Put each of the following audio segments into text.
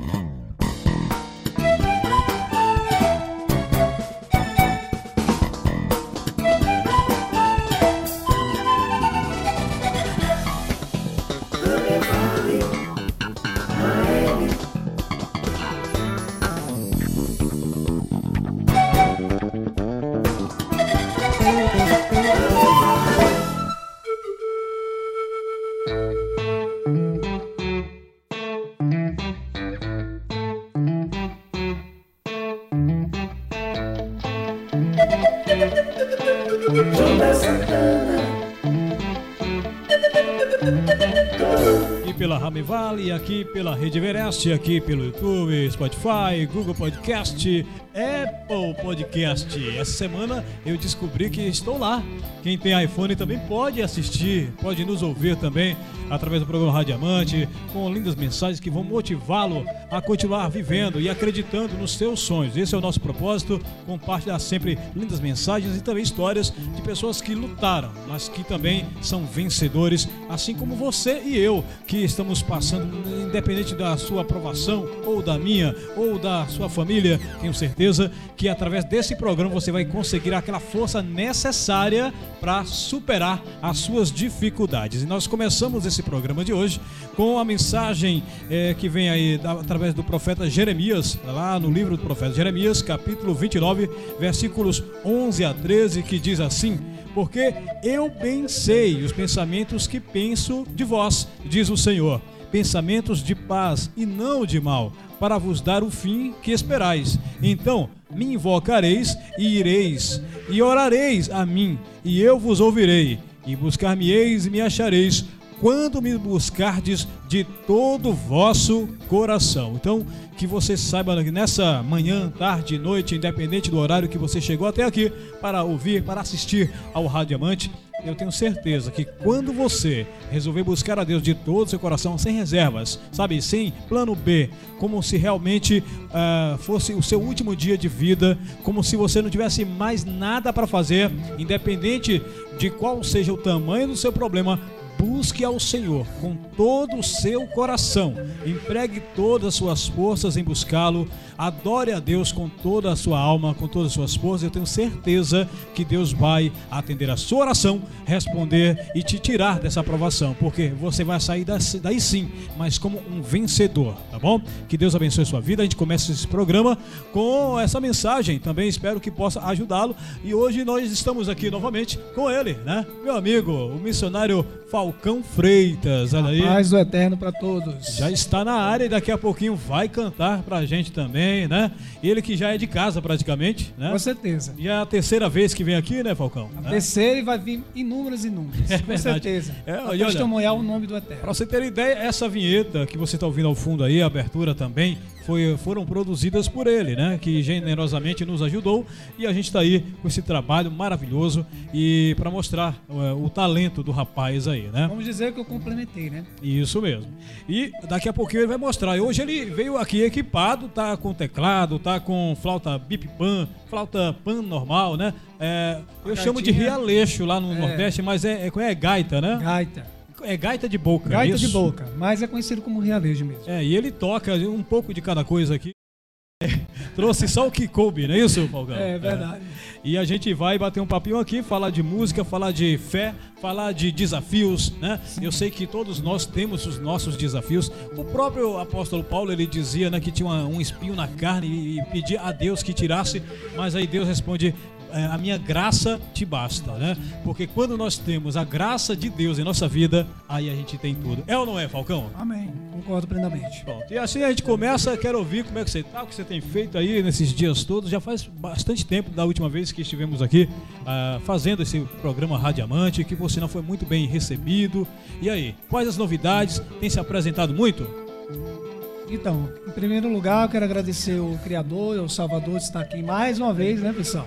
Mm-hmm. Vale, aqui pela Rede Everest, aqui pelo YouTube, Spotify, Google Podcast, Apple Podcast. Essa semana eu descobri que estou lá. Quem tem iPhone também pode assistir, pode nos ouvir também através do programa Radiamante, com lindas mensagens que vão motivá-lo a continuar vivendo e acreditando nos seus sonhos. Esse é o nosso propósito, compartilhar sempre lindas mensagens e também histórias de pessoas que lutaram, mas que também são vencedores, assim como você e eu, que estamos passando, independente da sua aprovação ou da minha ou da sua família, tenho certeza que através desse programa você vai conseguir aquela força necessária para superar as suas dificuldades. E nós começamos esse programa de hoje com a mensagem é, que vem aí da, através do profeta Jeremias, lá no livro do profeta Jeremias, capítulo 29, versículos 11 a 13, que diz assim: Porque eu bem sei os pensamentos que penso de vós, diz o Senhor pensamentos de paz e não de mal, para vos dar o fim que esperais. Então me invocareis e ireis, e orareis a mim, e eu vos ouvirei, e buscar-me-eis e me achareis, quando me buscardes de todo o vosso coração. Então, que você saiba que nessa manhã, tarde, noite, independente do horário que você chegou até aqui para ouvir, para assistir ao Rádio Amante, eu tenho certeza que quando você resolver buscar a Deus de todo o seu coração, sem reservas, sabe, sem plano B, como se realmente uh, fosse o seu último dia de vida, como se você não tivesse mais nada para fazer, independente de qual seja o tamanho do seu problema, busque ao Senhor com todo o seu coração, empregue todas as suas forças em buscá-lo, adore a Deus com toda a sua alma, com todas as suas forças. Eu tenho certeza que Deus vai atender a sua oração, responder e te tirar dessa aprovação, porque você vai sair daí sim, mas como um vencedor, tá bom? Que Deus abençoe a sua vida. A gente começa esse programa com essa mensagem, também espero que possa ajudá-lo. E hoje nós estamos aqui novamente com ele, né? Meu amigo, o missionário Falcão Freitas, olha aí. Paz do eterno para todos. Já está na área e daqui a pouquinho vai cantar pra gente também, né? Ele que já é de casa praticamente, né? Com certeza. E é a terceira vez que vem aqui, né, Falcão? A né? terceira e vai vir inúmeras e inúmeras. É com certeza. É, olha, testemunhar o nome do eterno. Pra você ter ideia, essa vinheta que você está ouvindo ao fundo aí, a abertura também, foi, foram produzidas por ele, né? Que generosamente nos ajudou e a gente está aí com esse trabalho maravilhoso e para mostrar uh, o talento do rapaz aí, né? Vamos dizer que eu complementei, né? Isso mesmo. E daqui a pouquinho ele vai mostrar. E hoje ele veio aqui equipado, tá com teclado, tá com flauta bip pan, flauta pan normal, né? É, eu chamo de rialeixo lá no é. Nordeste, mas é, é, é gaita, né? Gaita é gaita de boca. Gaita isso? de boca, mas é conhecido como realejo mesmo. É, e ele toca um pouco de cada coisa aqui. Trouxe só o que coube, não é isso, Falcão? É verdade. É. E a gente vai bater um papinho aqui, falar de música, falar de fé, falar de desafios, né? Sim. Eu sei que todos nós temos os nossos desafios. O próprio apóstolo Paulo, ele dizia né, que tinha um espinho na carne e pedia a Deus que tirasse, mas aí Deus responde: é, a minha graça te basta, né? Porque quando nós temos a graça de Deus em nossa vida, aí a gente tem tudo. É ou não é, Falcão? Amém. Concordo plenamente. Pronto. E assim a gente começa, quero ouvir como é que você tá, o que você tem feito aí nesses dias todos. Já faz bastante tempo da última vez que estivemos aqui uh, fazendo esse programa Radiamante, que você não foi muito bem recebido. E aí, quais as novidades? Tem se apresentado muito? Então, em primeiro lugar, eu quero agradecer o Criador e o Salvador de estar aqui mais uma vez, né, pessoal?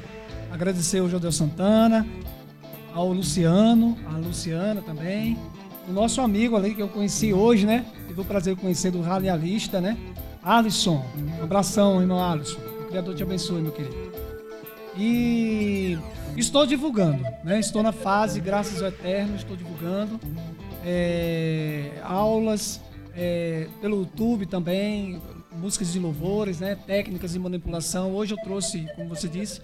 Agradecer ao Jodel Santana, ao Luciano, a Luciana também, o nosso amigo ali que eu conheci hoje, né? Tive o prazer de conhecer do radialista, né? Alisson. Um abração, irmão Alisson. O Criador te abençoe, meu querido. E estou divulgando, né? Estou na fase, graças ao Eterno, estou divulgando é, aulas é, pelo YouTube também, músicas de louvores, né? Técnicas de manipulação. Hoje eu trouxe, como você disse,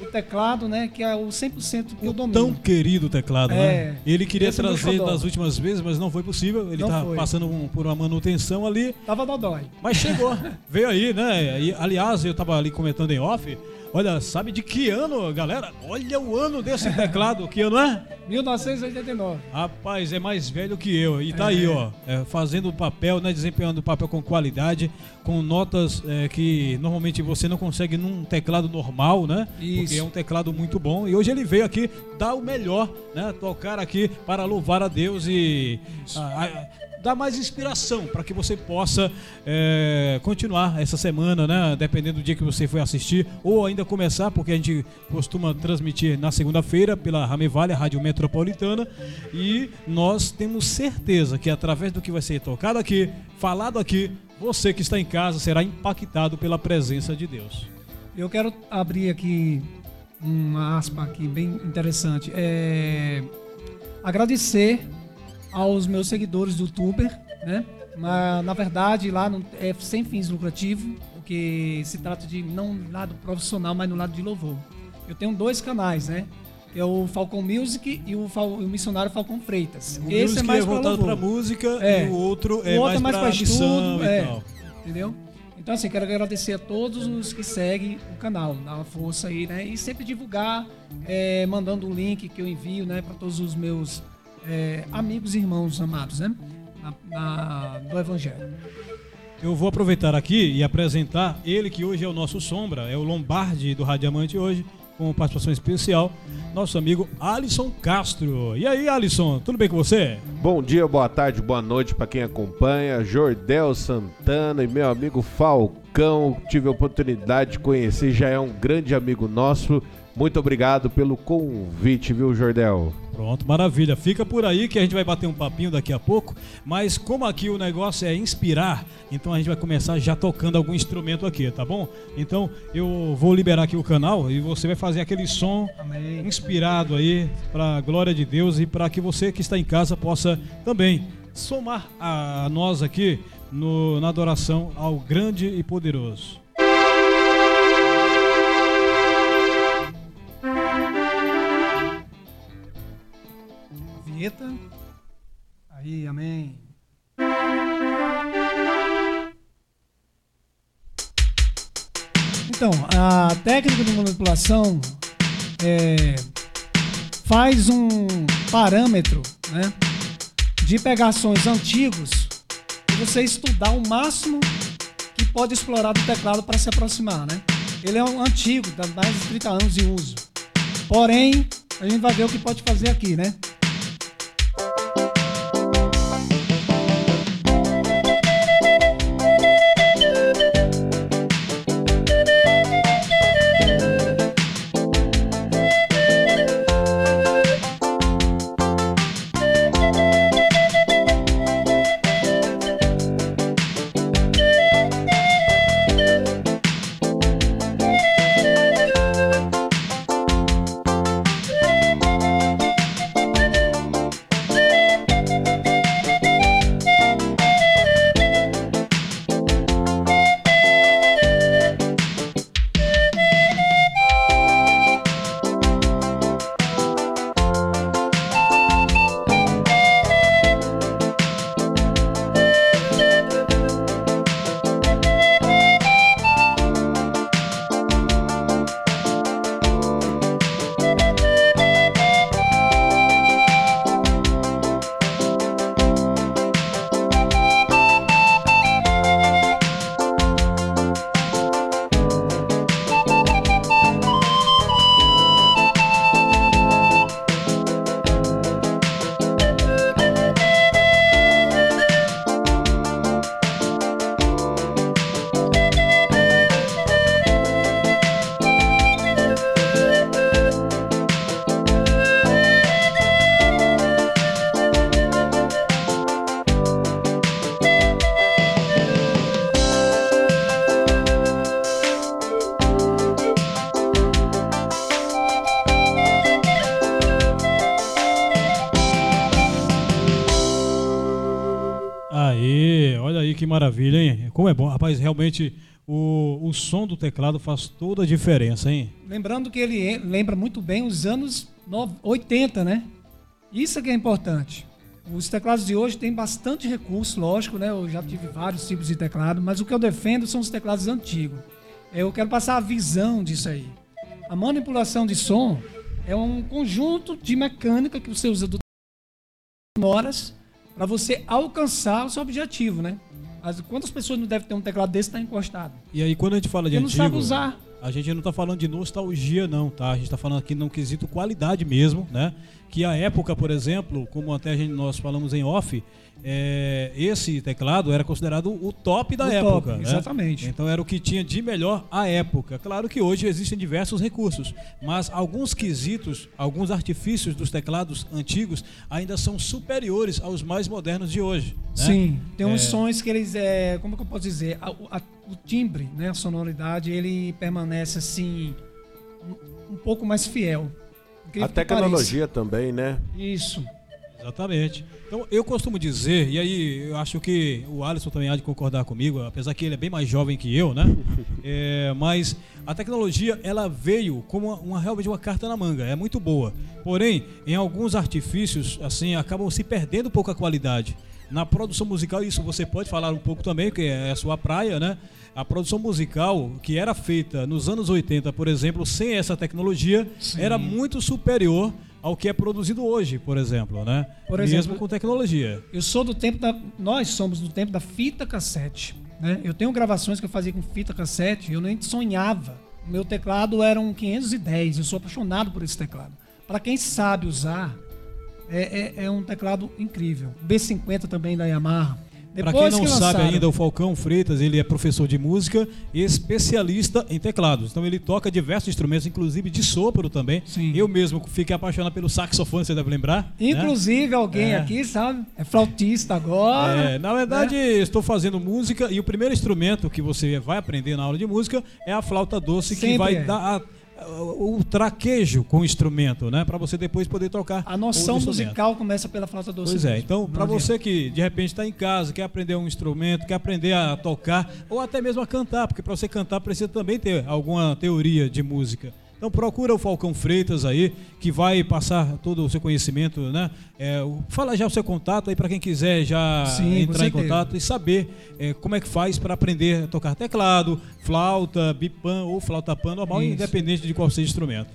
o teclado, né? Que é o 100% que eu domino. Tão querido teclado, É, né? Ele queria trazer nas últimas vezes, mas não foi possível. Ele tá passando um- por uma manutenção ali. Tava dodói. Mas chegou, veio aí, né? E, aliás, eu tava ali comentando em off. Olha, sabe de que ano, galera? Olha o ano desse teclado, que ano é? 1989. Rapaz, é mais velho que eu. E tá aí, ó, é, fazendo o papel, né? Desempenhando o papel com qualidade, com notas é, que normalmente você não consegue num teclado normal, né? Porque Isso. é um teclado muito bom. E hoje ele veio aqui dar o melhor, né? Tocar aqui para louvar a Deus e ah, ah, dar mais inspiração para que você possa é, continuar essa semana, né? Dependendo do dia que você foi assistir ou ainda começar, porque a gente costuma transmitir na segunda-feira pela Rame Vale, Rádio Metropolitana, e nós temos certeza que através do que vai ser tocado aqui, falado aqui, você que está em casa será impactado pela presença de Deus. Eu quero abrir aqui uma aspa aqui bem interessante. É, agradecer aos meus seguidores do Tuber, né? Na, na verdade, lá não- é sem fins lucrativos, porque se trata de não no lado profissional, mas no lado de louvor. Eu tenho dois canais, né? É o Falcon Music e o, Fal- o Missionário Falcon Freitas. O Esse é mais pra voltado para música É. e o outro é o outro mais, é mais para estudo, é, tal. entendeu? Então, assim, quero agradecer a todos os que seguem o canal, dar uma força aí, né? E sempre divulgar, é, mandando o link que eu envio, né, para todos os meus é, amigos e irmãos amados, né? Na, na- do Evangelho. Eu vou aproveitar aqui e apresentar ele que hoje é o nosso sombra, é o Lombardi do Radiamante hoje, com participação especial, nosso amigo Alisson Castro. E aí, Alisson, tudo bem com você? Bom dia, boa tarde, boa noite para quem acompanha. Jordel Santana e meu amigo Falcão, tive a oportunidade de conhecer, já é um grande amigo nosso. Muito obrigado pelo convite, viu, Jordel? Pronto, maravilha. Fica por aí que a gente vai bater um papinho daqui a pouco. Mas como aqui o negócio é inspirar, então a gente vai começar já tocando algum instrumento aqui, tá bom? Então eu vou liberar aqui o canal e você vai fazer aquele som Amém. inspirado aí para a glória de Deus e para que você que está em casa possa também somar a nós aqui no- na adoração ao grande e poderoso. Aí, amém. Então, a técnica de manipulação é, faz um parâmetro né, de pegar sons antigos e você estudar o máximo que pode explorar do teclado para se aproximar. Né? Ele é um antigo, dá mais de 30 anos de uso. Porém, a gente vai ver o que pode fazer aqui, né? Maravilha, hein? Como é bom. Rapaz, realmente o, o som do teclado faz toda a diferença, hein? Lembrando que ele lembra muito bem os anos 80, né? Isso é que é importante. Os teclados de hoje têm bastante recurso, lógico, né? Eu já tive vários tipos de teclado, mas o que eu defendo são os teclados antigos. Eu quero passar a visão disso aí. A manipulação de som é um conjunto de mecânica que você usa do horas para você alcançar o seu objetivo, né? As, quantas pessoas não devem ter um teclado desse que tá encostado? E aí quando a gente fala de Porque antigo, não sabe usar. a gente não está falando de nostalgia não, tá? A gente está falando aqui num quesito qualidade mesmo, né? Que a época, por exemplo, como até gente, nós falamos em off, é, esse teclado era considerado o top da O época. top, né? exatamente. Então era o que tinha de melhor à época. Claro que hoje existem diversos recursos, mas alguns quesitos, alguns artifícios dos teclados antigos ainda são superiores aos mais modernos de hoje. né? Sim, tem uns É. sons que eles é, como que eu posso dizer, A- o- a- o timbre, né, a sonoridade, ele permanece assim um pouco mais fiel. Incrível A que tecnologia também, né? Isso. Exatamente. Então, eu costumo dizer, e aí eu acho que o Alisson também há de concordar comigo, apesar que ele é bem mais jovem que eu, né? É, mas a tecnologia, ela veio como uma, uma- realmente uma carta na manga, é muito boa. Porém, em alguns artifícios, assim, acabam se perdendo um pouco a qualidade. Na produção musical, isso você pode falar um pouco também, que é a sua praia, né? A produção musical que era feita nos anos 80, por exemplo, sem essa tecnologia, Sim. era muito superior ao que é produzido hoje, por exemplo, né? Por Mesmo exemplo- com tecnologia. Eu sou do tempo da. Nós somos do tempo da fita cassete. Né? Eu tenho gravações que eu fazia com fita cassete, eu nem sonhava. O meu teclado era um 510, eu sou apaixonado por esse teclado. Para quem sabe usar, é, é- é um teclado incrível. B50 também da Yamaha. Para quem não que sabe lançaram- ainda, o Falcão Freitas, ele é professor de música e especialista em teclados. Então ele toca diversos instrumentos, inclusive de sopro também. Sim. Eu mesmo fiquei apaixonado pelo saxofone, você deve lembrar. né? Inclusive, alguém É. aqui, sabe? É flautista agora. É, na verdade, estou fazendo música e o primeiro instrumento que você vai aprender na aula de música é a flauta doce, que Sempre vai é. dar a- o traquejo com o instrumento, né? Para você depois poder tocar. A noção musical começa pela flauta doce. Pois é, mesmo. então Não para você que de repente está em casa, quer aprender um instrumento, quer aprender a tocar ou até mesmo a cantar, porque para você cantar precisa também ter alguma teoria de música. Então procura o Falcão Freitas aí, que vai passar todo o seu conhecimento, né? É, fala já o seu contato aí para quem quiser já Sim, entrar em contato e saber é, como é que faz para aprender a tocar teclado, flauta, bipan ou flauta pan normal, Isso. independente de qual seja o instrumento.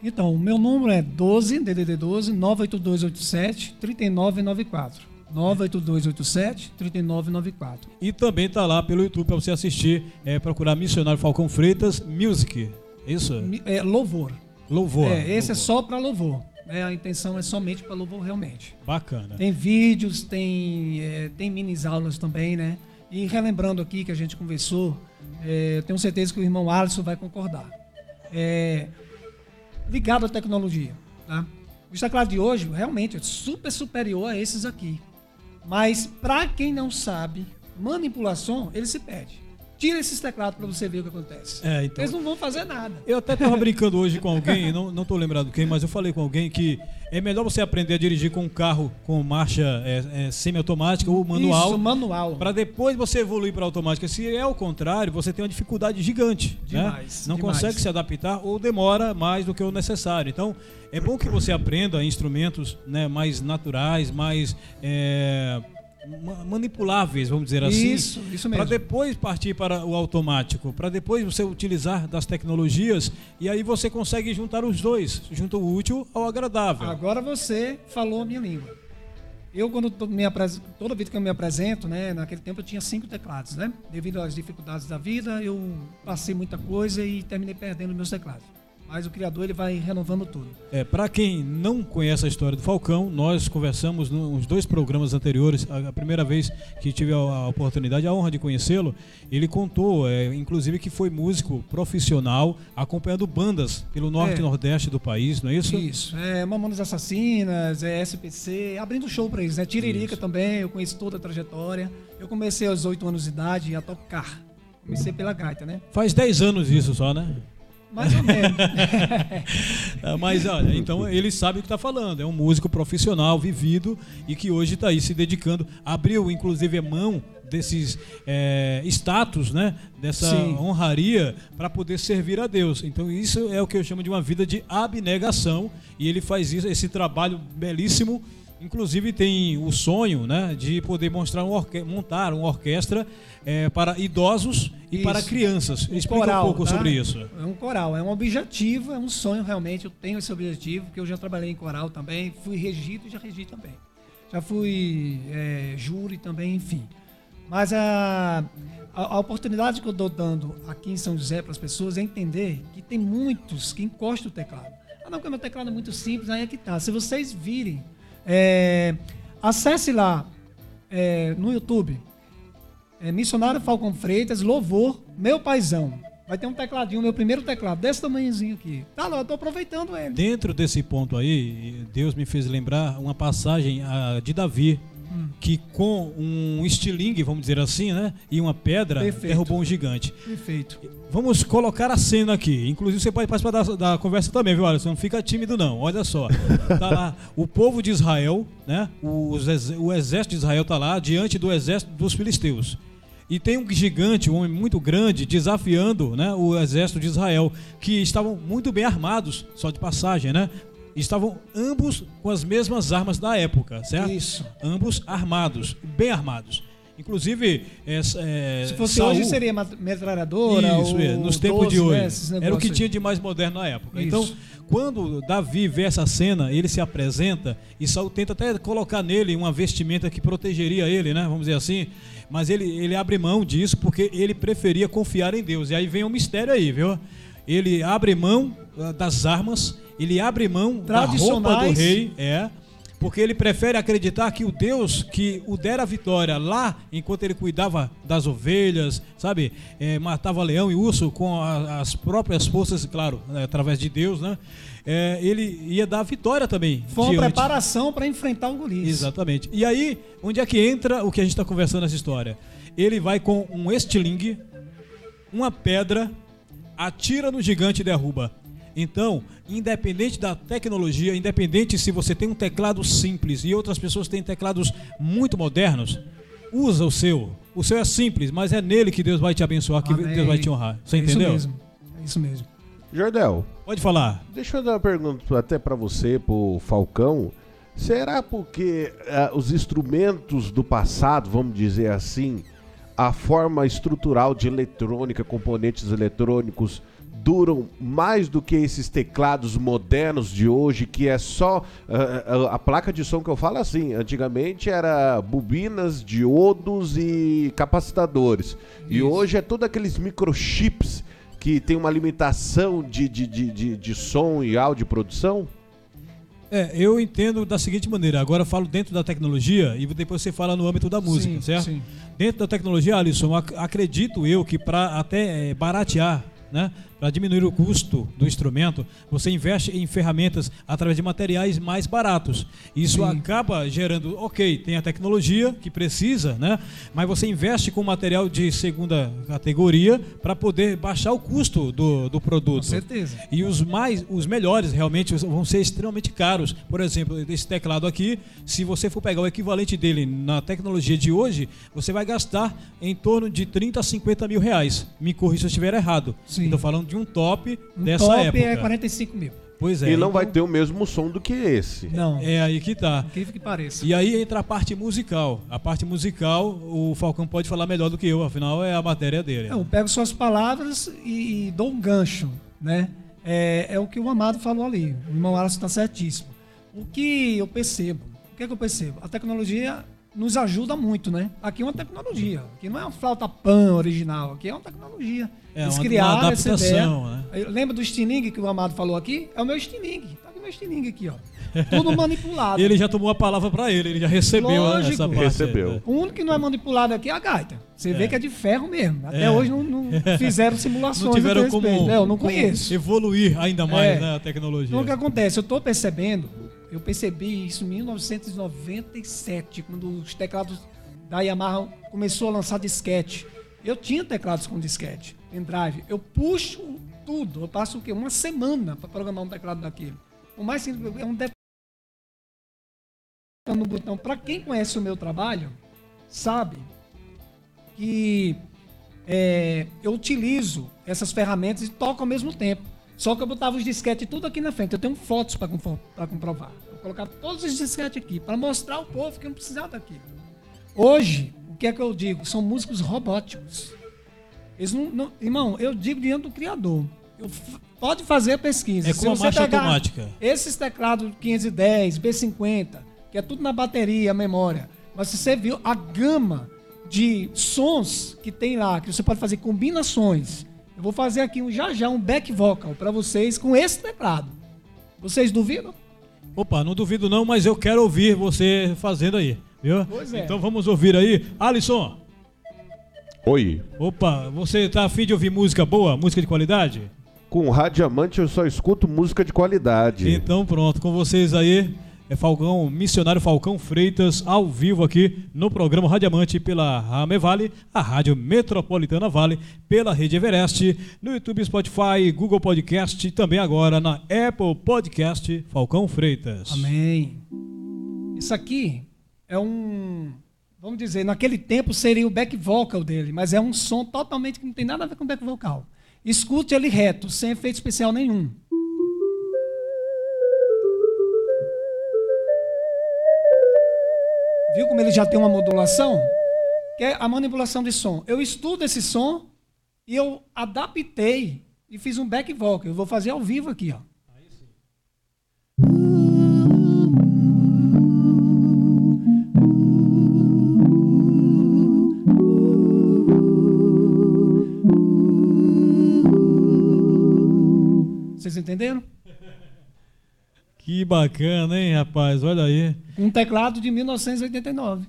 Então, o meu número é 12, DDD 12, 98287 3994. 98287 3994. E também tá lá pelo YouTube para você assistir, é, procurar Missionário Falcão Freitas Music. Isso? É, louvor. Louvor. é, esse é Louvor. só para louvor. né? a intenção é somente para louvor realmente. Bacana. Tem vídeos, tem, é, tem minis aulas também, né? E relembrando aqui que a gente conversou, é, eu tenho certeza que o irmão Alisson vai concordar. É, ligado à tecnologia, tá? O teclado de hoje realmente é super superior a esses aqui. Mas para quem não sabe, manipulação, ele se perde. Tira esses teclados para você ver o que acontece. É, então. Eles não vão fazer nada. Eu até tava brincando hoje com alguém, não, não tô lembrado quem, mas eu falei com alguém que é melhor você aprender a dirigir com um carro com marcha é, é, semi-automática ou manual, Isso, manual. para depois você evoluir para automática. Se é o contrário, você tem uma dificuldade gigante. né? Demais, Não demais. consegue se adaptar ou demora mais do que o necessário. Então, é bom que você aprenda instrumentos né, mais naturais, mais é, manipuláveis, vamos dizer assim. Isso, isso Para mesmo. depois partir para o automático, para depois você utilizar das tecnologias e aí você consegue juntar os dois, junta o útil ao agradável. Agora você falou a minha língua. Eu, quando me apres- toda vez que eu me apresento, né, naquele tempo eu tinha cinco teclados, né? Devido às dificuldades da vida, eu passei muita coisa e terminei perdendo meus teclados. Mas o criador ele vai renovando tudo. É, para quem não conhece a história do Falcão, nós conversamos nos dois programas anteriores, a, primeira vez que tive a, oportunidade, a honra de conhecê-lo, ele contou, é, inclusive, que foi músico profissional, acompanhando bandas pelo norte É. e nordeste do país, não é isso? Isso. É Mamonas Assassinas, é SPC, abrindo show pra eles, né? Tiririca Isso. também, eu conheço toda a trajetória. Eu comecei aos 8 anos de idade a tocar. Comecei pela gaita, né? Faz 10 anos isso só, né? Mais ou menos. É, Mas olha, então ele sabe o que está falando. É um músico profissional, vivido e que hoje está aí se dedicando. Abriu, inclusive, a mão desses é, status, né? Dessa Sim. honraria para poder servir a Deus. Então isso é o que eu chamo de uma vida de abnegação e ele faz isso, esse trabalho belíssimo. Inclusive tem o sonho, né, de poder mostrar um montar uma orquestra é, para idosos e Isso. para crianças. Um Explica coral, um pouco tá? sobre isso. É um coral, é um objetivo, é um sonho realmente. Eu tenho esse objetivo, porque eu já trabalhei em coral também, fui regido e já regi também. Já fui é, júri também, enfim. Mas a, a, a oportunidade que eu estou dando aqui em São José para as pessoas é entender que tem muitos que encostam o teclado. Ah, não, porque meu teclado é muito simples, aí é que tá. Se vocês virem, é, acesse lá é, no YouTube, é, Missionário Falcon Freitas, Louvor, Meu Paizão. Vai ter um tecladinho, meu primeiro teclado, desse tamanhozinho aqui. Tá lá, eu tô aproveitando ele. Dentro desse ponto aí, Deus me fez lembrar uma passagem ah, de Davi. Que com um estilingue, vamos dizer assim, né, e uma pedra, Perfeito. derrubou um gigante. Perfeito. Vamos colocar a cena aqui. Inclusive, você pode participar da, da conversa também, viu, Alisson? Não fica tímido, não. Olha só. Tá lá o povo de Israel, né? Ex- o exército de Israel tá lá diante do exército dos filisteus. E tem um gigante, um homem muito grande, desafiando né, o exército de Israel, que estavam muito bem armados, só de passagem, né? Estavam ambos com as mesmas armas da época, certo? Isso. Ambos armados, bem armados. Inclusive, é, é, Se fosse Saul- hoje, seria metralhadora. isso, ou é, nos tempos 12, de hoje. né, Era o que tinha de mais moderno na época. Isso. Então, quando Davi vê essa cena, ele se apresenta e Saul tenta até colocar nele uma vestimenta que protegeria ele, né? Vamos dizer assim. Mas ele, ele abre mão disso porque ele preferia confiar em Deus. E aí vem um mistério aí, viu? Ele abre mão ah, das armas, ele abre mão da roupa do rei, é. Porque ele prefere acreditar que o Deus que o dera a vitória lá, enquanto ele cuidava das ovelhas, sabe? É, matava leão e urso com a- as próprias forças, claro, né, através de Deus, né? É, ele ia dar a vitória também. Foi uma diante. preparação para enfrentar o Golias. Exatamente. E aí, onde é que entra o que a gente está conversando nessa história? Ele vai com um estilingue, uma pedra, atira no gigante e derruba. Então, independente da tecnologia, independente se você tem um teclado simples e outras pessoas têm teclados muito modernos, usa o seu. O seu é simples, mas é nele que Deus vai te abençoar, que Amém. Deus vai te honrar. Você É entendeu? Isso mesmo. É isso mesmo. Jordel, Pode falar. deixa eu dar uma pergunta até pra você, pro Falcão. Será porque ah, os instrumentos do passado, vamos dizer assim, a forma estrutural de eletrônica, componentes eletrônicos, duram mais do que esses teclados modernos de hoje, que é só. ah, a placa de som que eu falo é assim, antigamente era bobinas, diodos e capacitadores. E Isso. hoje é tudo aqueles microchips que tem uma limitação de, de, de, de, de som e áudio produção? É, eu entendo da seguinte maneira. Agora eu falo dentro da tecnologia e depois você fala no âmbito da música, Sim, certo? sim. Dentro da tecnologia, Alisson, ac- acredito eu que para até eh, baratear, né, para diminuir o custo do instrumento, você investe em ferramentas através de materiais mais baratos. Isso Sim. acaba gerando, ok, tem a tecnologia que precisa, né, mas você investe com material de segunda categoria para poder baixar o custo do, do Com produto. certeza. E os mais, os melhores realmente vão ser extremamente caros. Por exemplo, esse teclado aqui, se você for pegar o equivalente dele na tecnologia de hoje, você vai gastar em torno de 30 a 50 mil reais. Me corrija se eu estiver errado. Sim. Estou falando de um top Um dessa top época. é 45 mil. Pois é. e não então, vai ter o mesmo som do que esse. Não. É aí que tá. Incrível que pareça. E aí entra a parte musical. A parte musical, o Falcão pode falar melhor do que eu, afinal é a matéria dele. Eu pego suas palavras e, e dou um gancho, né? É, é o que o Amado falou ali. O irmão Alisson está certíssimo. O que eu percebo? O que é que eu percebo? A tecnologia nos ajuda muito, né? Aqui é uma tecnologia. Aqui não é uma flauta pan original. Aqui é uma tecnologia. É Eles uma- criaram uma essa ideia. adaptação, né? Lembra do estilingue que o Amado falou aqui? É o meu estilingue. Tá aqui o meu estilingue aqui, ó. Tudo manipulado. Ele já tomou a palavra para ele, ele já recebeu né, Lógico. essa parte. Recebeu. né? O único que não é manipulado aqui é a gaita. Você vê É. que é de ferro mesmo. Até É. hoje não, não fizeram simulações. Não tiveram como, respeito. É, eu não conheço. evoluir ainda mais É. né, a tecnologia. Então o que acontece? Eu estou percebendo, eu percebi isso em 1997, quando os teclados da Yamaha começou a lançar disquete. Eu tinha teclados com disquete, pendrive. Eu puxo tudo. Eu passo o quê? Uma semana para programar um teclado daquele. O mais simples é um detalhe no botão. Para quem conhece o meu trabalho, sabe que é, eu utilizo essas ferramentas e toco ao mesmo tempo. Só que eu botava os disquetes tudo aqui na frente. Eu tenho fotos para comprovar. Eu colocava todos os disquetes aqui para mostrar ao povo que não precisava daquilo. Hoje, o que é que eu digo? São músicos robóticos. Eles não, não, irmão, eu digo diante do criador. Eu, pode fazer a pesquisa. É com a marcha automática. Esses teclados 510, B50, que é tudo na bateria, a memória. Mas se você viu a gama de sons que tem lá, que você pode fazer combinações. Eu vou fazer aqui um, já já um back vocal para vocês com esse teclado. Vocês duvidam? Opa, não duvido não, mas eu quero ouvir você fazendo aí, viu? Pois é. Então vamos ouvir aí. Alisson. Oi. Opa, você tá afim de ouvir música boa, música de qualidade? Com o Radiamante eu só escuto música de qualidade. Então pronto, com vocês aí é Falcão, missionário Falcão Freitas, ao vivo aqui no programa Radiamante pela Rame Vale, a Rádio Metropolitana Vale, pela Rede Everest, no YouTube, Spotify, Google Podcast e também agora na Apple Podcast Falcão Freitas. Amém. Isso aqui é um, vamos dizer, naquele tempo seria o back vocal dele, mas é um som totalmente que não tem nada a ver com back vocal. Escute ele reto, sem efeito especial nenhum. Viu como ele já tem uma modulação? Que é a manipulação de som. Eu estudo esse som e eu adaptei e fiz um back vocal. Eu vou fazer ao vivo aqui, ó. Vocês entenderam? Que bacana, hein, rapaz? Olha aí. Um teclado de 1989.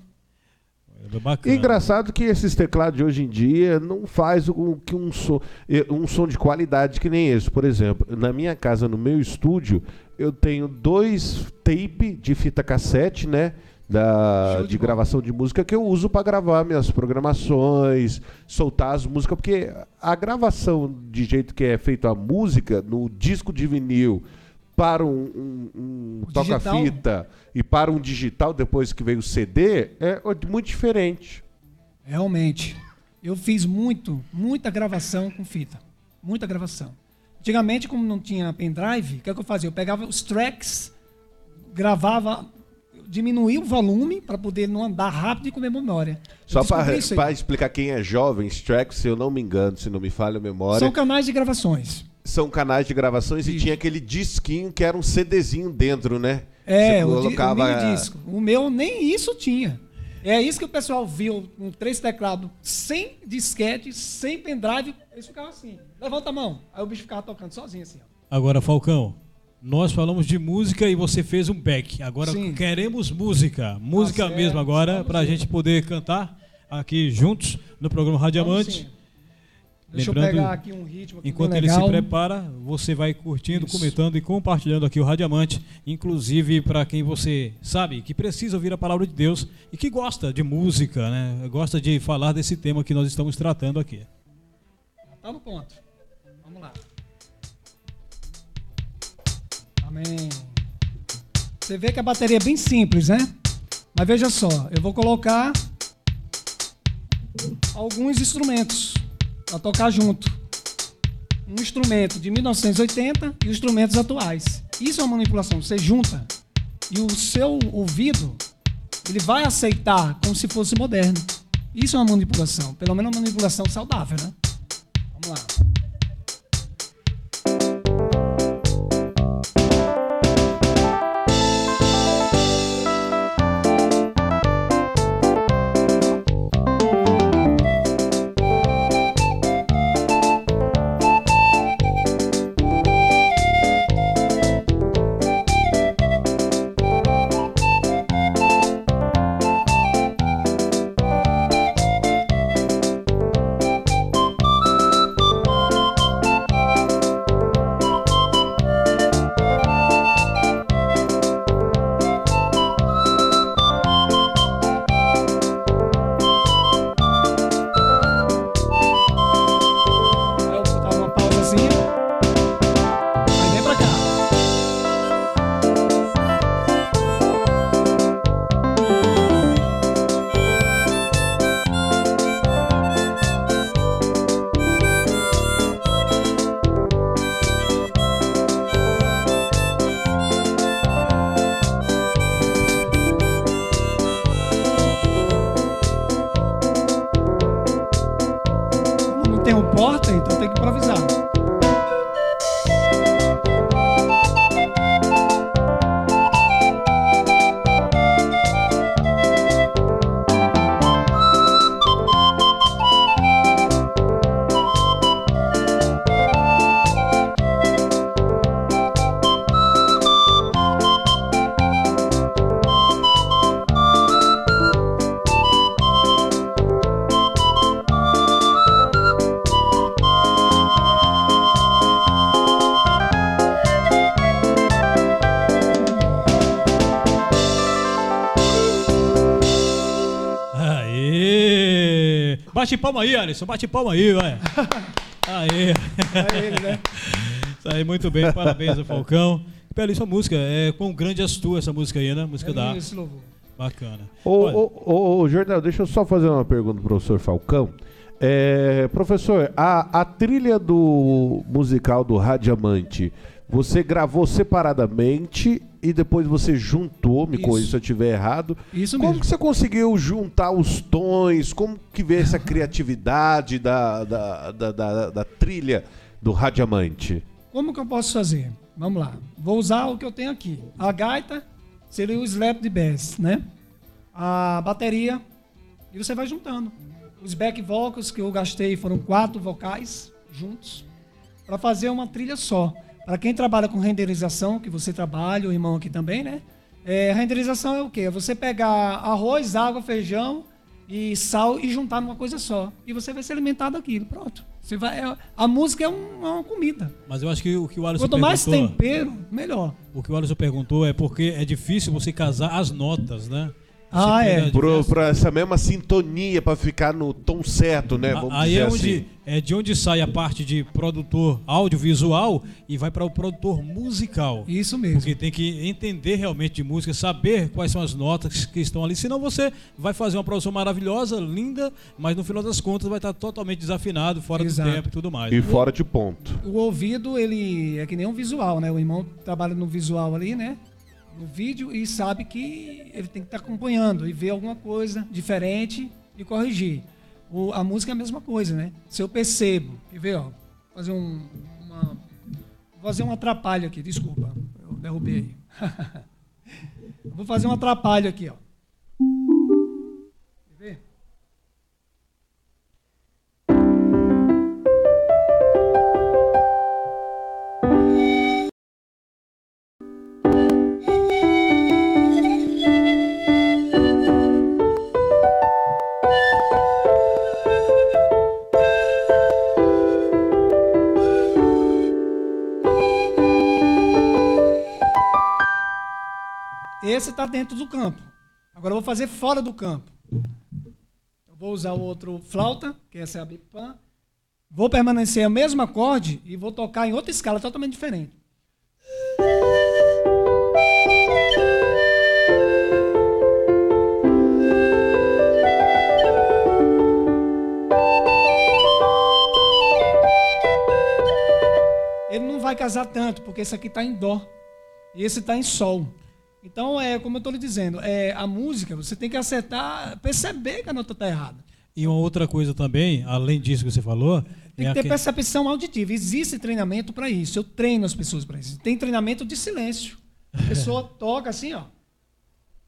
É bacana. Engraçado que esses teclados de hoje em dia não faz um, que um, som, um som de qualidade que nem esse. Por exemplo, na minha casa, no meu estúdio, eu tenho dois tape de fita cassete, né? Da, de, de gravação de música que eu uso para gravar minhas programações, soltar as músicas, porque a gravação de jeito que é feita a música no disco de vinil para um, um, um toca-fita e para um digital depois que veio o CD é muito diferente. Realmente. Eu fiz muito, muita gravação com fita. Muita gravação. Antigamente, como não tinha pendrive, o que, é que eu fazia? Eu pegava os tracks, gravava, diminuía o volume para poder não andar rápido e comer memória. Só para explicar quem é jovem, tracks, se eu não me engano, se não me falha a memória. São canais de gravações são canais de gravações Isso. e tinha aquele disquinho que era um CDzinho dentro, né? É, Você colocava... o, o disco. O meu nem isso tinha. É isso que o pessoal viu com três teclados, sem disquete, sem pendrive, eles ficavam assim. Levanta a mão. Aí o bicho ficava tocando sozinho assim. Ó. Agora, Falcão, nós falamos de música e você fez um back. Agora Sim. queremos música. Música tá mesmo agora, para a gente poder cantar aqui juntos no programa Radiamante. Deixa Lembrando, eu pegar aqui um ritmo aqui Enquanto ele se prepara, você vai curtindo, Isso. comentando e compartilhando aqui o Radiamante, inclusive para quem você sabe que precisa ouvir a palavra de Deus e que gosta de música, né? Gosta de falar desse tema que nós estamos tratando aqui. Tá no ponto. Vamos lá. Amém. Você vê que a bateria é bem simples, né? Mas veja só, eu vou colocar alguns instrumentos para tocar junto. Um instrumento de 1980 e os instrumentos atuais. Isso é uma manipulação. Você junta e o seu ouvido ele vai aceitar como se fosse moderno. Isso é uma manipulação, pelo menos uma manipulação saudável, né? Vamos lá. Bate palma aí, Alisson. Bate palma aí, vai. Aê. É ele, né? Isso aí, muito bem. Parabéns ao Falcão. Belíssima música. É quão grande és tu essa música aí, né? Música da É esse louvor. Bacana. Ô, Olha, ô, ô, ô, Jordão, deixa eu só fazer uma pergunta pro professor Falcão. É, professor, a, a trilha do musical do Radiamante, você gravou separadamente e depois você juntou, me Isso. corrija se eu estiver errado. Isso Como mesmo. que você conseguiu juntar os tons? Como que veio essa criatividade da, da, da, da- da trilha do Radiamante? Como que eu posso fazer? Vamos lá. Vou usar o que eu tenho aqui. A gaita seria o slap de bass, né? A bateria e você vai juntando. Os back vocals que eu gastei foram quatro vocais juntos para fazer uma trilha só. Para quem trabalha com renderização, que você trabalha, o irmão aqui também, né? É, renderização é o quê? É você pegar arroz, água, feijão e sal e juntar numa coisa só. E você vai se alimentar daquilo. Pronto. Você vai, é- a música é, um- é uma comida. Mas eu acho que o que o Alisson Quanto mais tempero, melhor. O que o Alisson perguntou é porque é difícil você casar as notas, né? Ah, é. Pro, pra essa mesma sintonia, pra ficar no tom certo, né? Vamos Aí dizer é, onde, assim. é de onde sai a parte de produtor audiovisual e vai para o produtor musical. Isso mesmo. Porque tem que entender realmente de música, saber quais são as notas que estão ali. Senão você vai fazer uma produção maravilhosa, linda, mas no final das contas vai estar totalmente desafinado, fora Exato. do tempo e tudo mais. E fora de ponto. O ouvido, ele é que nem um visual, né? O irmão trabalha no visual ali, né? No vídeo e sabe que ele tem que estar acompanhando e ver alguma coisa diferente e corrigir. O- a música é a mesma coisa, né? Se eu percebo, quer ver, ó, fazer um, uma, fazer um atrapalho aqui, desculpa, eu derrubei aí. vou fazer um atrapalho aqui, ó. Esse está dentro do campo. Agora eu vou fazer fora do campo. Eu vou usar o outro flauta, que essa é a bipã. Vou permanecer o mesmo acorde e vou tocar em outra escala totalmente diferente. Ele não vai casar tanto, porque esse aqui está em dó e esse está em sol. Então, é como eu estou lhe dizendo, é, a música, você tem que acertar, perceber que a nota está errada. E uma outra coisa também, além disso que você falou, Tem é que ter aque- percepção auditiva. Existe treinamento para isso. Eu treino as pessoas para isso. Tem treinamento de silêncio. A pessoa toca assim, ó.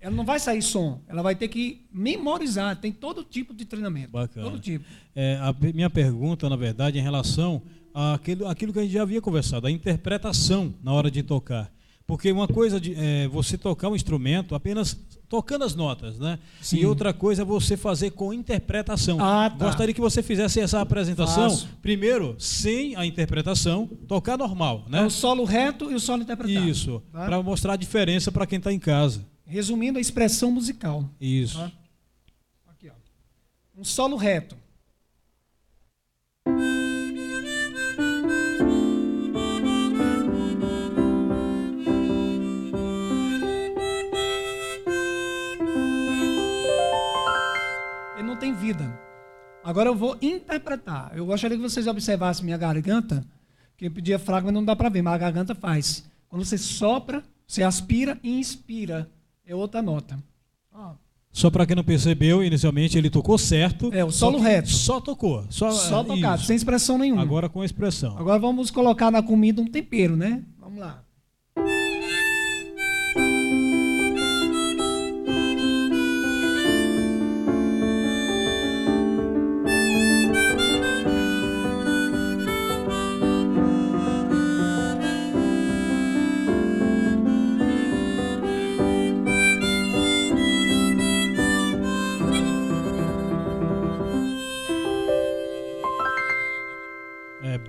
Ela não vai sair som. Ela vai ter que memorizar. Tem todo tipo de treinamento. Bacana. Todo tipo. É, a minha pergunta, na verdade, é em relação àquilo, àquilo que a gente já havia conversado, a interpretação na hora de tocar. Porque uma coisa de é, você tocar um instrumento apenas tocando as notas, né? Sim. E outra coisa é você fazer com interpretação. Ah, tá. Gostaria que você fizesse essa apresentação, Faço. primeiro, sem a interpretação, tocar normal, né? É o solo reto e o solo interpretado. Isso, Tá? para mostrar a diferença para quem está em casa. Resumindo, a expressão musical. Isso. Tá? Aqui, ó. Um solo reto. Agora eu vou interpretar. Eu gostaria que vocês observassem minha garganta, que eu pedi diafragma não dá para ver, mas a garganta faz. Quando você sopra, você aspira e inspira. É outra nota. Só para quem não percebeu, inicialmente ele tocou certo. É, o solo só reto. Só tocou. Só, Só é, tocado, isso. sem expressão nenhuma. Agora com a expressão. Agora vamos colocar na comida um tempero, né? Vamos lá.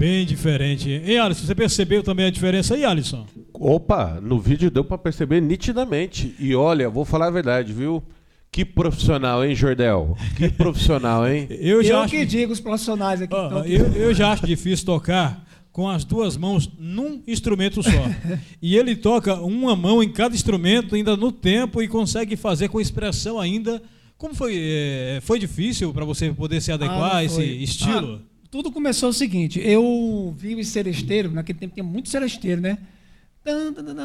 Bem diferente. E Alisson, você percebeu também a diferença aí, Alisson? Opa, no vídeo deu pra perceber nitidamente. E olha, vou falar a verdade, viu? Que profissional, hein, Jordel? Que profissional, hein? Eu Eu, já acho que digo os profissionais aqui. Então, eu, eu já acho difícil tocar com as duas mãos num instrumento só. e ele toca uma mão em cada instrumento, ainda no tempo, e consegue fazer com expressão ainda. Como foi? eh, foi difícil para você poder se adequar Ah, a esse estilo? Ah, tudo começou o seguinte, eu vi o seresteiro, naquele tempo tinha muito seresteiro, né?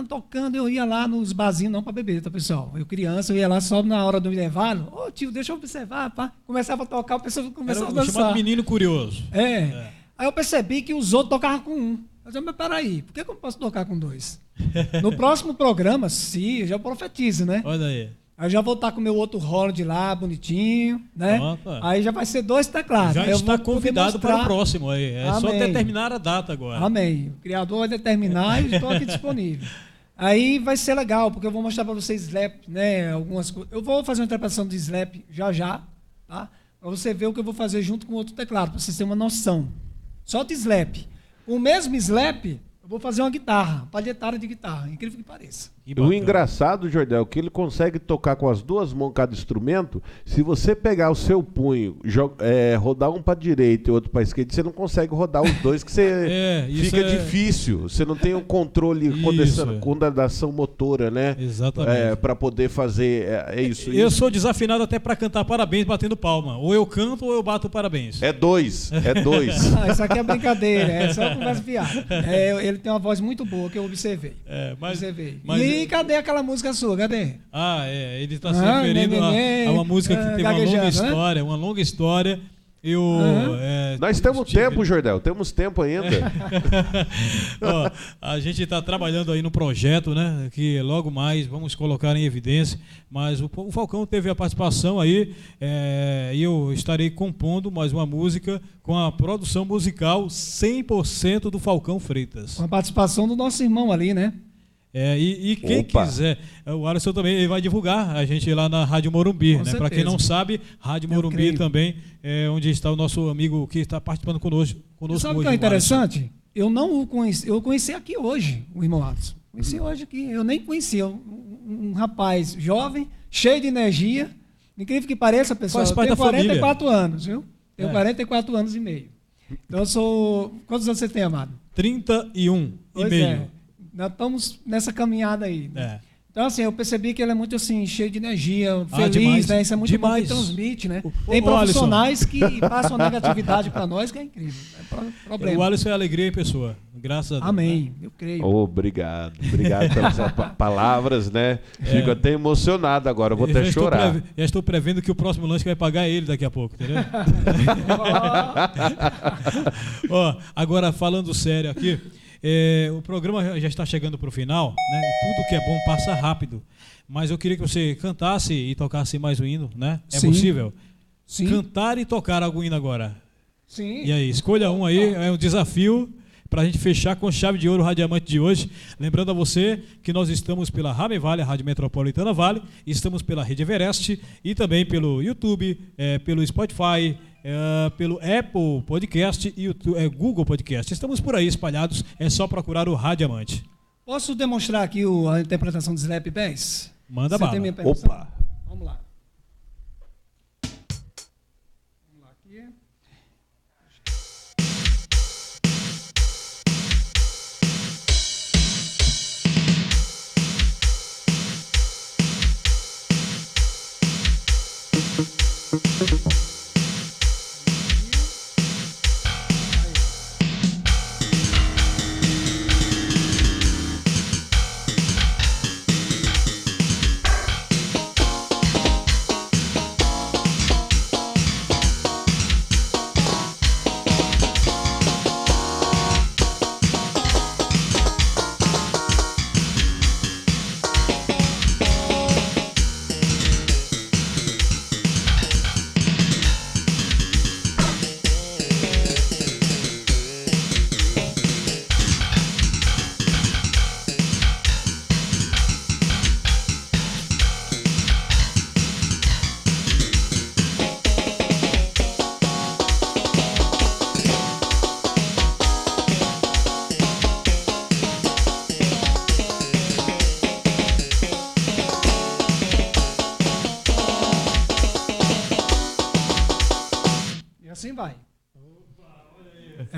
Tocando, eu ia lá nos barzinhos, não para beber, tá, pessoal? Eu criança, eu ia lá só na hora do intervalo. Ô tio, deixa eu observar, pá. Começava a tocar, o pessoal Era começava a o dançar. chamado menino curioso. É. Aí eu percebi que os outros tocavam com um. Eu disse, mas peraí, por que, que eu não posso tocar com dois? No próximo programa, sim, eu já profetizo, né? Olha aí. Aí eu já vou estar com o meu outro Holland lá, bonitinho, né? Opa. Aí já vai ser dois teclados. Já eu está convidado para o próximo aí. É só Amém. determinar a data agora. Amém. O criador vai determinar e estou aqui disponível. Aí vai ser legal, porque eu vou mostrar para vocês slap, né? Algumas coisas. Eu vou fazer uma interpretação de slap já já, tá? Para você ver o que eu vou fazer junto com outro teclado, para vocês terem uma noção. Só de slap. O mesmo slap, eu vou fazer uma guitarra, palhetada de guitarra, incrível que pareça. O engraçado, Jordel, é que ele consegue tocar com as duas mãos cada instrumento. Se você pegar o seu punho, é, rodar um para direita e outro para esquerda, você não consegue rodar os dois, que você É, fica é- difícil. Você não tem o controle, Isso. condensa- condensação motora, né? Exatamente. É, para poder fazer é, é isso. Eu Isso sou desafinado até para cantar parabéns batendo palma. Ou eu canto ou eu bato parabéns. É dois, é dois. Ah, isso aqui é brincadeira, é só conversa piada. É, ele tem uma voz muito boa que eu observei. É, mas, observei. mas- e cadê aquela música sua? Cadê? Ah, é, ele está se Ah, referindo a- a, uma música que ah, tem uma longa né? história, uma longa história. Eu, Aham. é, Nós temos tive- tempo, Jordel, temos tempo ainda. Ó, a gente está trabalhando aí no projeto, né? Que logo mais vamos colocar em evidência. Mas o, o Falcão teve a participação aí é, e eu estarei compondo mais uma música com a produção musical 100% do Falcão Freitas. Com a participação do nosso irmão ali, né? É, e, e quem Opa. quiser, é, o Alisson também ele vai divulgar a gente lá na Rádio Morumbi, né? Para quem não sabe, Rádio Eu Morumbi creio. também é onde está o nosso amigo que está participando conosco. conosco Sabe o que é Alisson. interessante? Eu não o conheci, eu conheci aqui hoje, o irmão Alisson. Conheci hoje aqui, eu nem conhecia. Um, um- rapaz jovem, cheio de energia. Incrível que pareça, pessoal. Faz eu parte tenho da família. 44 anos, viu? Tenho É. 44 anos e meio. Então eu sou. Quantos anos você tem, amado? 31 Pois e meio. é. Nós estamos nessa caminhada aí. né? É. Então, assim, eu percebi que ele é muito assim, cheio de energia, Ah, feliz, demais. né? Isso é muito Demais. bom que transmite, né? Tem profissionais que passam negatividade para nós, que é incrível. É pro- problema. O Alisson é alegria em pessoa. Graças a Deus. Amém, eu creio. Obrigado, obrigado pelas pa- palavras, né? Fico até emocionado agora, eu vou Eu até chorar. já estou prevendo que o próximo lanche vai pagar ele daqui a pouco, entendeu? Ó, agora falando sério aqui, é, o programa já está chegando para o final, né? Tudo que é bom passa rápido. Mas eu queria que você cantasse e tocasse mais um hino, né? É Sim. possível? Sim, Cantar e tocar algum hino agora. sim. E aí, escolha um aí, é um desafio para a gente fechar com chave de ouro o Radiamante de hoje. Lembrando a você que nós estamos pela Rame Vale, a Rádio Metropolitana Vale, estamos pela Rede Everest e também pelo YouTube, eh, pelo Spotify, eh, pelo Apple Podcast e YouTube, eh, Google Podcast. Estamos por aí espalhados, é só procurar o Radiamante. Posso demonstrar aqui o- a interpretação de Slap Bass? Manda Você bala. tem minha permissão? Opa! Vamos lá.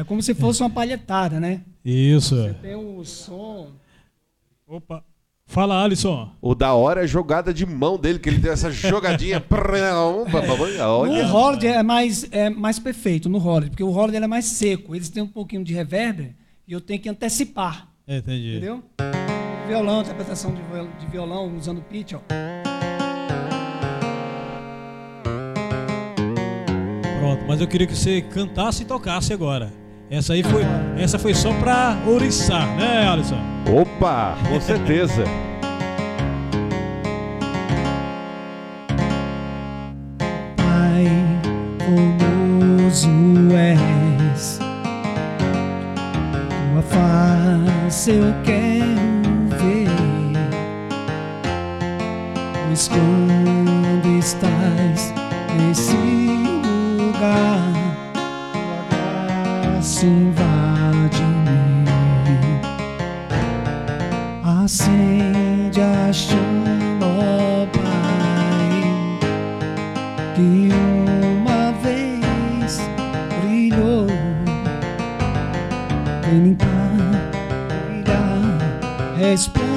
Como se fosse uma palhetada, né? Isso. Você tem o som. Opa. Fala, Alisson. O da hora é a jogada de mão dele, que ele tem essa jogadinha. No Olha. Holiday é mais, é mais perfeito, no Holiday, porque o ele é mais seco. Eles têm um pouquinho de reverb e eu tenho que antecipar, É, entendi. entendeu? Violão, interpretação de viol- de violão usando pitch, ó. Pronto, mas eu queria que você cantasse e tocasse agora. Essa aí foi, essa foi só pra ouriçar, né, Alisson? Opa, com certeza. Pai, formoso és. Tua face eu quero ver. Pois quando estás nesse lugar, tua graça invade-me. Acende a chama, Pai que uma vez brilhou, vem limpar, brilhar,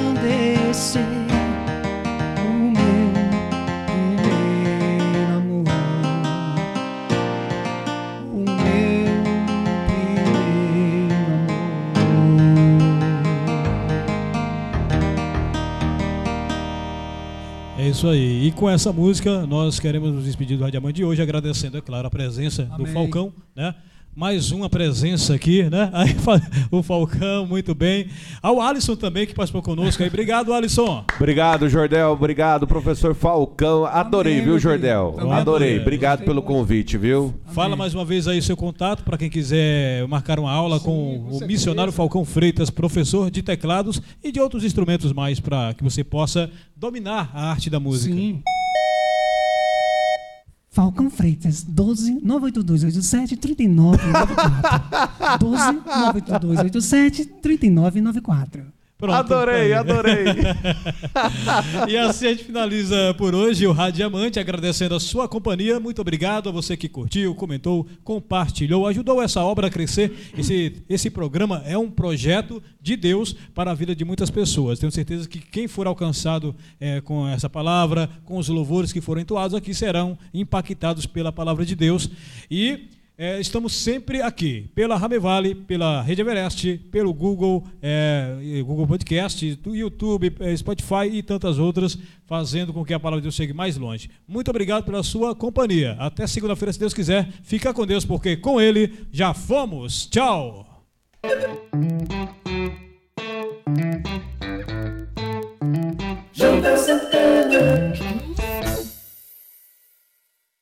isso aí. E com essa música, nós queremos nos despedir do Radiamante de hoje, agradecendo, é claro, a presença do Amém. Falcão, né? Mais uma presença aqui, né? Aí, o Falcão, muito bem. Ao Alisson também, que participou conosco aí. Obrigado, Alisson. Obrigado, Jordel. Obrigado, professor Falcão. Adorei, Amém, viu, Jordel? Adorei. Também. Obrigado Gostei pelo muito. convite, viu? Fala mais uma vez aí seu contato para quem quiser marcar uma aula Sim, com com o certeza. missionário Falcão Freitas, professor de teclados e de outros instrumentos mais para que você possa dominar a arte da música. Sim. Falcão Freitas, 12 98287 3994. 12 98287 3994. Pronto, adorei, tá adorei. E assim a gente finaliza por hoje o Rádio Diamante, agradecendo a sua companhia. Muito obrigado a você que curtiu, comentou, compartilhou, ajudou essa obra a crescer. Esse, esse programa é um projeto de Deus para a vida de muitas pessoas. Tenho certeza que quem for alcançado eh, com essa palavra, com os louvores que foram entoados aqui, serão impactados pela palavra de Deus. E é, estamos sempre aqui, pela Ramevale, pela Rede Everest, pelo Google, é, Google Podcast, do YouTube, é, Spotify e tantas outras, fazendo com que a palavra de Deus chegue mais longe. Muito obrigado pela sua companhia. Até segunda-feira, se Deus quiser. Fica com Deus, porque com Ele já fomos. Tchau!